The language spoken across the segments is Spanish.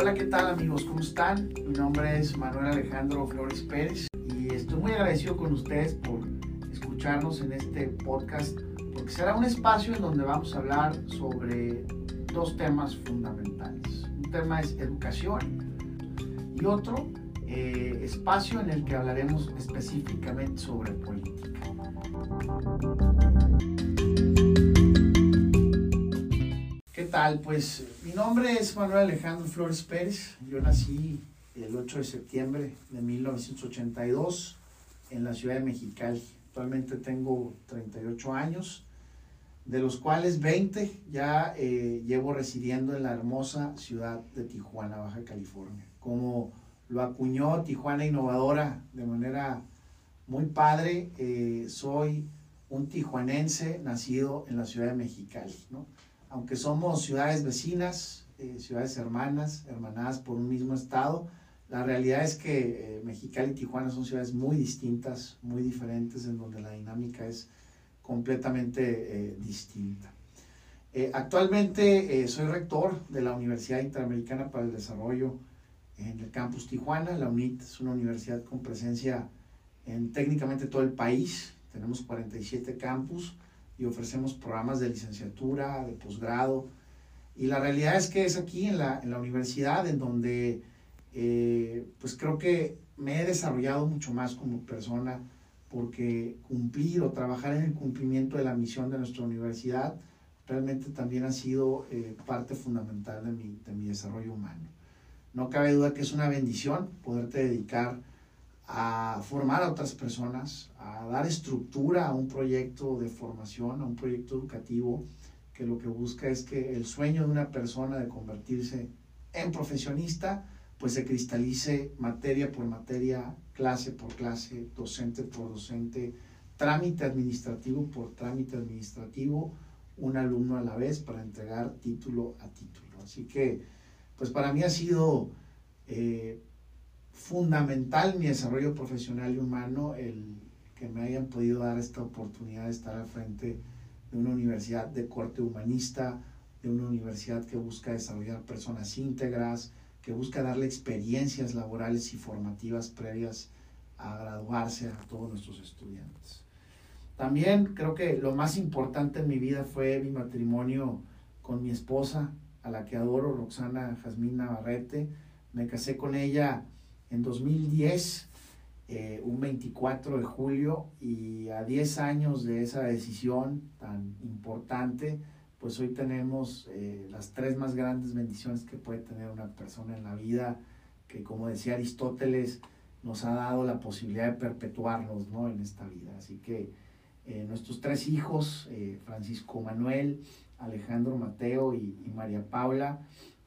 Hola, ¿qué tal amigos? ¿Cómo están? Mi nombre es Manuel Alejandro Flores Pérez y estoy muy agradecido con ustedes por escucharnos en este podcast porque será un espacio en donde vamos a hablar sobre dos temas fundamentales. Un tema es educación y otro eh, espacio en el que hablaremos específicamente sobre política. ¿Qué tal? Pues mi nombre es Manuel Alejandro Flores Pérez. Yo nací el 8 de septiembre de 1982 en la ciudad de Mexicali. Actualmente tengo 38 años, de los cuales 20 ya eh, llevo residiendo en la hermosa ciudad de Tijuana, Baja California. Como lo acuñó Tijuana Innovadora de manera muy padre, eh, soy un tijuanense nacido en la ciudad de Mexicali, ¿no? Aunque somos ciudades vecinas, eh, ciudades hermanas, hermanadas por un mismo estado, la realidad es que eh, Mexicali y Tijuana son ciudades muy distintas, muy diferentes, en donde la dinámica es completamente eh, distinta. actualmente soy rector de la Universidad Interamericana para el Desarrollo en el campus Tijuana. La UNIT es una universidad con presencia en técnicamente todo el país. Tenemos 47 campus y ofrecemos programas de licenciatura, de posgrado. Y la realidad es que es aquí en la, en la universidad en donde eh, pues creo que me he desarrollado mucho más como persona porque cumplir o trabajar en el cumplimiento de la misión de nuestra universidad realmente también ha sido eh, parte fundamental de mi, de mi desarrollo humano. No cabe duda que es una bendición poderte dedicar a formar a otras personas, a dar estructura a un proyecto de formación, a un proyecto educativo que lo que busca es que el sueño de una persona de convertirse en profesionista, pues se cristalice materia por materia, clase por clase, docente por docente, trámite administrativo por trámite administrativo, un alumno a la vez para entregar título a título. Así que, pues para mí ha sido eh, fundamental en mi desarrollo profesional y humano el que me hayan podido dar esta oportunidad de estar al frente de una universidad de corte humanista, de una universidad que busca desarrollar personas íntegras, que busca darle experiencias laborales y formativas previas a graduarse a todos nuestros estudiantes. También creo que lo más importante en mi vida fue mi matrimonio con mi esposa, a la que adoro, Roxana Jazmín Navarrete. Me casé con ella en 2010, eh, un 24 de julio, y a 10 años de esa decisión tan importante, pues hoy tenemos eh, las tres más grandes bendiciones que puede tener una persona en la vida, que como decía Aristóteles, nos ha dado la posibilidad de perpetuarnos ¿no? en esta vida. Así que eh, nuestros tres hijos, Francisco Manuel, Alejandro Mateo y María Paula,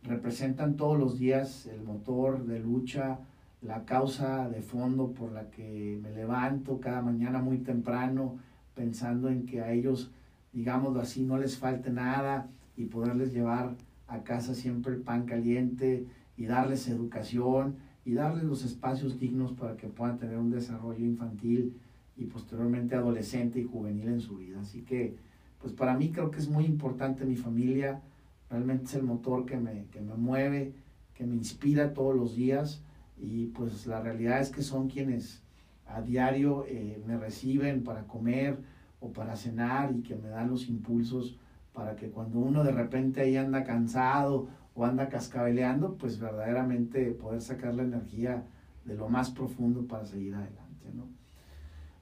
representan todos los días el motor de lucha, la causa de fondo por la que me levanto cada mañana muy temprano pensando en que a ellos, digámoslo así, no les falte nada y poderles llevar a casa siempre el pan caliente y darles educación y darles los espacios dignos para que puedan tener un desarrollo infantil y posteriormente adolescente y juvenil en su vida. Así que, pues para mí creo que es muy importante mi familia, realmente es el motor que me, que me mueve, que me inspira todos los días y pues la realidad es que son quienes a diario eh, me reciben para comer o para cenar y que me dan los impulsos para que cuando uno de repente ahí anda cansado o anda cascabeleando, pues verdaderamente poder sacar la energía de lo más profundo para seguir adelante. ¿no?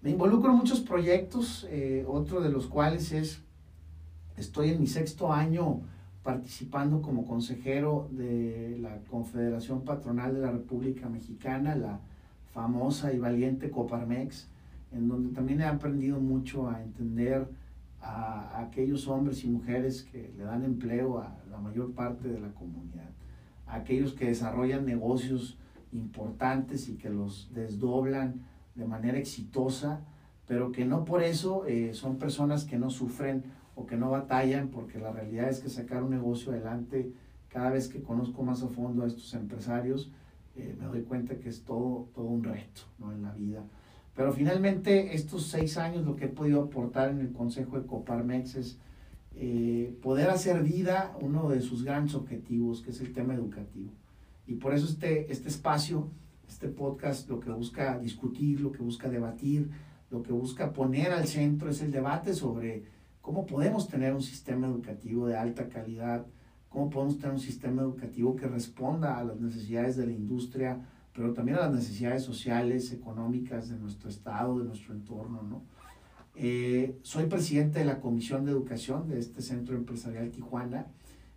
Me involucro en muchos proyectos, eh, otro de los cuales es, estoy en mi sexto año participando como consejero de la Confederación Patronal de la República Mexicana, la famosa y valiente Coparmex, en donde también he aprendido mucho a entender a, aquellos hombres y mujeres que le dan empleo a la mayor parte de la comunidad, a aquellos que desarrollan negocios importantes y que los desdoblan de manera exitosa, pero que no por eso eh, son personas que no sufren o que no batallan, porque la realidad es que sacar un negocio adelante, cada vez que conozco más a fondo a estos empresarios, eh, me doy cuenta que es todo, todo un reto ¿no? en la vida. Pero finalmente estos seis años lo que he podido aportar en el Consejo de Coparmex es eh, poder hacer vida uno de sus grandes objetivos, que es el tema educativo. Y por eso este, este espacio, este podcast, lo que busca discutir, lo que busca debatir, lo que busca poner al centro es el debate sobre cómo podemos tener un sistema educativo de alta calidad, cómo podemos tener un sistema educativo que responda a las necesidades de la industria, pero también a las necesidades sociales, económicas de nuestro estado, de nuestro entorno, ¿no? Eh, soy presidente de la Comisión de Educación de este Centro Empresarial Tijuana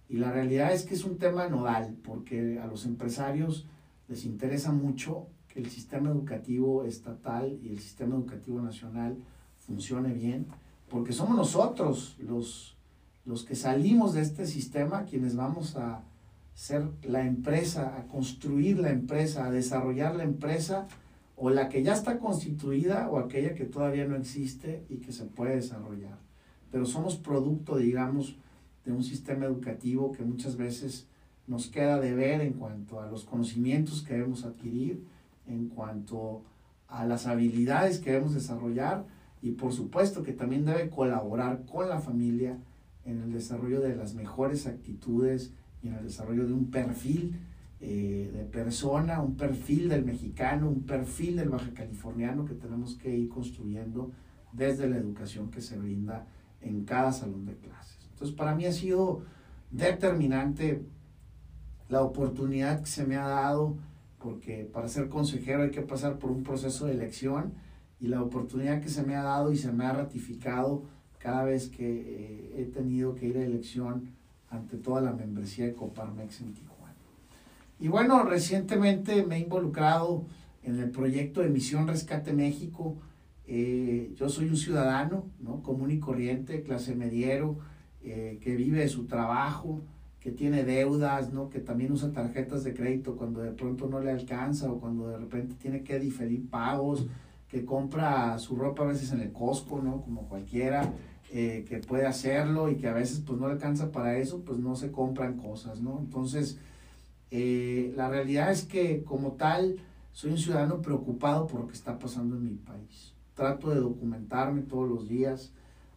y la realidad es que es un tema nodal porque a los empresarios les interesa mucho que el sistema educativo estatal y el sistema educativo nacional funcione bien, porque somos nosotros los, los que salimos de este sistema quienes vamos a ser la empresa, a construir la empresa, a desarrollar la empresa, o la que ya está constituida o aquella que todavía no existe y que se puede desarrollar. Pero somos producto, digamos, de un sistema educativo que muchas veces nos queda de ver en cuanto a los conocimientos que debemos adquirir, en cuanto a las habilidades que debemos desarrollar y por supuesto que también debe colaborar con la familia en el desarrollo de las mejores actitudes y en el desarrollo de un perfil eh, de persona, un perfil del mexicano, un perfil del baja californiano que tenemos que ir construyendo desde la educación que se brinda en cada salón de clases. Entonces, para mí ha sido determinante la oportunidad que se me ha dado, porque para ser consejero hay que pasar por un proceso de elección y la oportunidad que se me ha dado y se me ha ratificado cada vez que eh, he tenido que ir a elección ante toda la membresía de Coparmex en Tijuana. Y bueno, recientemente me he involucrado en el proyecto de Misión Rescate México. Eh, yo soy un ciudadano ¿no? común y corriente, clase mediero, eh, que vive de su trabajo, que tiene deudas, ¿no? que también usa tarjetas de crédito cuando de pronto no le alcanza o cuando de repente tiene que diferir pagos, que compra su ropa a veces en el Costco, ¿no? como cualquiera, eh, que puede hacerlo y que a veces pues no le alcanza para eso, pues no se compran cosas, ¿no? Entonces, eh, la realidad es que como tal, soy un ciudadano preocupado por lo que está pasando en mi país. Trato de documentarme todos los días.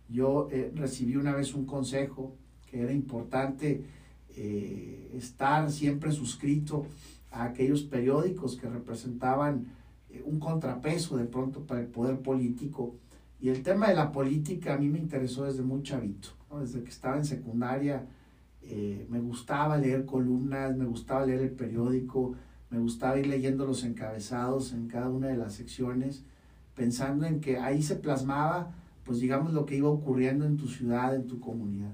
Yo eh, recibí una vez un consejo que era importante estar siempre suscrito a aquellos periódicos que representaban un contrapeso de pronto para el poder político y el tema de la política a mí me interesó desde muy chavito, desde que estaba en secundaria. Eh, me gustaba leer columnas, me gustaba leer el periódico, me gustaba ir leyendo los encabezados en cada una de las secciones, pensando en que ahí se plasmaba, pues digamos, lo que iba ocurriendo en tu ciudad, en tu comunidad.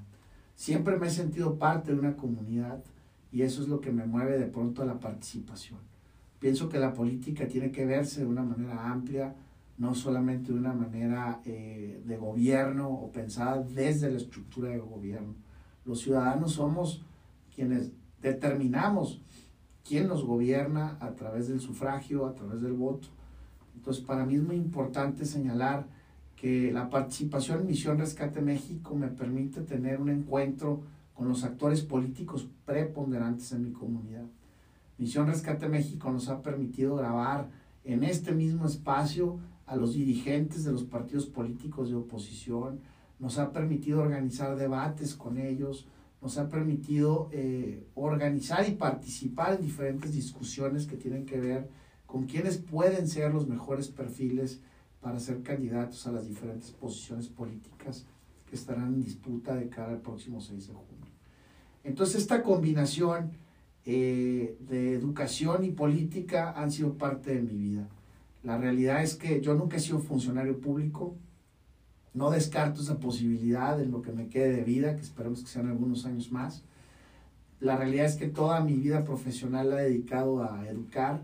Siempre me he sentido parte de una comunidad y eso es lo que me mueve de pronto a la participación. Pienso que la política tiene que verse de una manera amplia, no solamente de una manera eh, de gobierno o pensada desde la estructura de gobierno. Los ciudadanos somos quienes determinamos quién nos gobierna a través del sufragio, a través del voto. Entonces, para mí es muy importante señalar que la participación en Misión Rescate México me permite tener un encuentro con los actores políticos preponderantes en mi comunidad. Misión Rescate México nos ha permitido grabar en este mismo espacio a los dirigentes de los partidos políticos de oposición, nos ha permitido organizar debates con ellos, nos ha permitido eh, organizar y participar en diferentes discusiones que tienen que ver con quiénes pueden ser los mejores perfiles para ser candidatos a las diferentes posiciones políticas que estarán en disputa de cara al próximo 6 de junio. Entonces esta combinación eh, de educación y política han sido parte de mi vida. La realidad es que yo nunca he sido funcionario público. No descarto esa posibilidad en lo que me quede de vida, que esperemos que sean algunos años más. La realidad es que toda mi vida profesional la he dedicado a educar.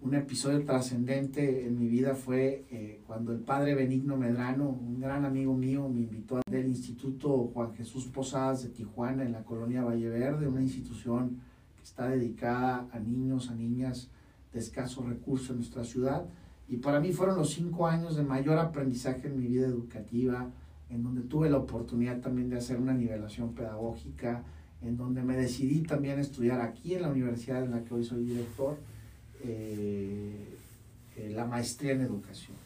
Un episodio trascendente en mi vida fue eh, cuando el padre Benigno Medrano, un gran amigo mío, me invitó del Instituto Juan Jesús Posadas de Tijuana, en la colonia Valle Verde, una institución está dedicada a niños, a niñas de escasos recursos en nuestra ciudad y para mí fueron los cinco años de mayor aprendizaje en mi vida educativa, en donde tuve la oportunidad también de hacer una nivelación pedagógica, en donde me decidí también estudiar aquí en la universidad en la que hoy soy director, eh, eh, la maestría en educación.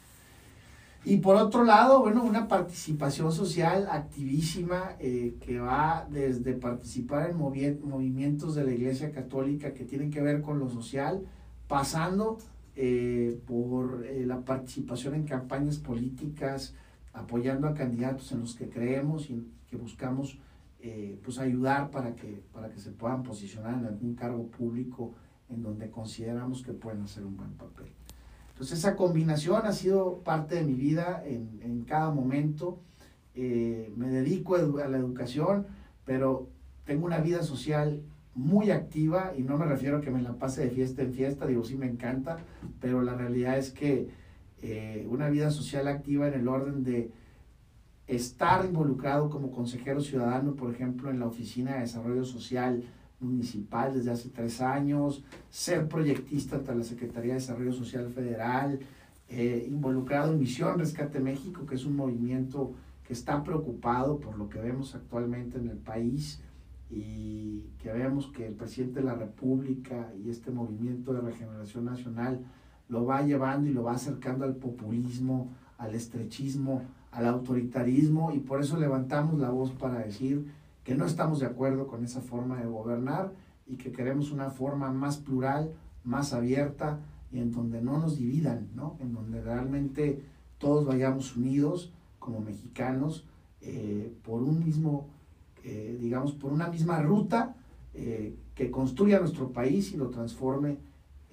Y por otro lado, bueno, una participación social activísima eh, que va desde participar en movimientos de la Iglesia Católica que tienen que ver con lo social, pasando eh, por eh, la participación en campañas políticas, apoyando a candidatos en los que creemos y que buscamos pues ayudar para que, para que se puedan posicionar en algún cargo público en donde consideramos que pueden hacer un buen papel. Entonces esa combinación ha sido parte de mi vida en, en cada momento. Eh, me dedico a la educación, pero tengo una vida social muy activa y no me refiero a que me la pase de fiesta en fiesta, digo, sí me encanta, pero la realidad es que eh, una vida social activa en el orden de estar involucrado como consejero ciudadano, por ejemplo, en la Oficina de Desarrollo Social municipal desde hace tres años, ser proyectista ante la Secretaría de Desarrollo Social Federal, eh, involucrado en Misión Rescate México, que es un movimiento que está preocupado por lo que vemos actualmente en el país y que vemos que el presidente de la República y este movimiento de regeneración nacional lo va llevando y lo va acercando al populismo, al estrechismo, al autoritarismo y por eso levantamos la voz para decir que no estamos de acuerdo con esa forma de gobernar y que queremos una forma más plural, más abierta y en donde no nos dividan, ¿no? en donde realmente todos vayamos unidos como mexicanos eh, por un mismo, eh, digamos, por una misma ruta eh, que construya nuestro país y lo transforme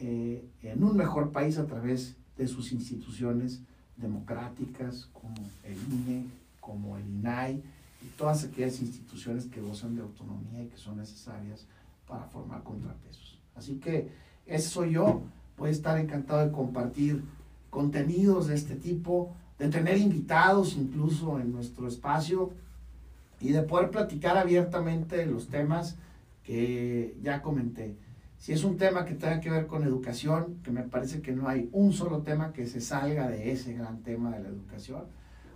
en un mejor país a través de sus instituciones democráticas como el INE, como el INAI, y todas aquellas instituciones que gozan de autonomía y que son necesarias para formar contrapesos. Así que ese soy yo, voy a estar encantado de compartir contenidos de este tipo, de tener invitados incluso en nuestro espacio y de poder platicar abiertamente los temas que ya comenté. Si es un tema que tenga que ver con educación, que me parece que no hay un solo tema que se salga de ese gran tema de la educación,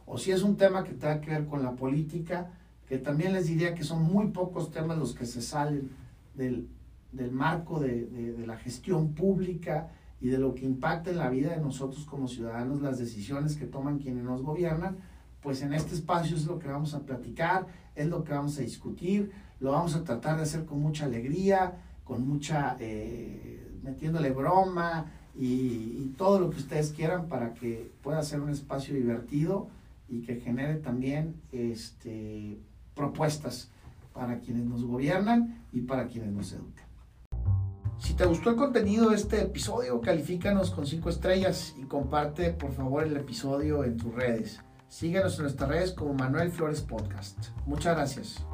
o si es un tema que tenga que ver con la política, que también les diría que son muy pocos temas los que se salen del, marco de, de, la gestión pública y de lo que impacta en la vida de nosotros como ciudadanos, las decisiones que toman quienes nos gobiernan, pues en este espacio es lo que vamos a platicar, es lo que vamos a discutir, lo vamos a tratar de hacer con mucha alegría, con mucha, eh, metiéndole broma y, y todo lo que ustedes quieran para que pueda ser un espacio divertido y que genere también este, propuestas para quienes nos gobiernan y para quienes nos educan. Si te gustó el contenido de este episodio, califícanos con 5 estrellas y comparte por favor el episodio en tus redes. Síguenos en nuestras redes como Manuel Flores Podcast. Muchas gracias.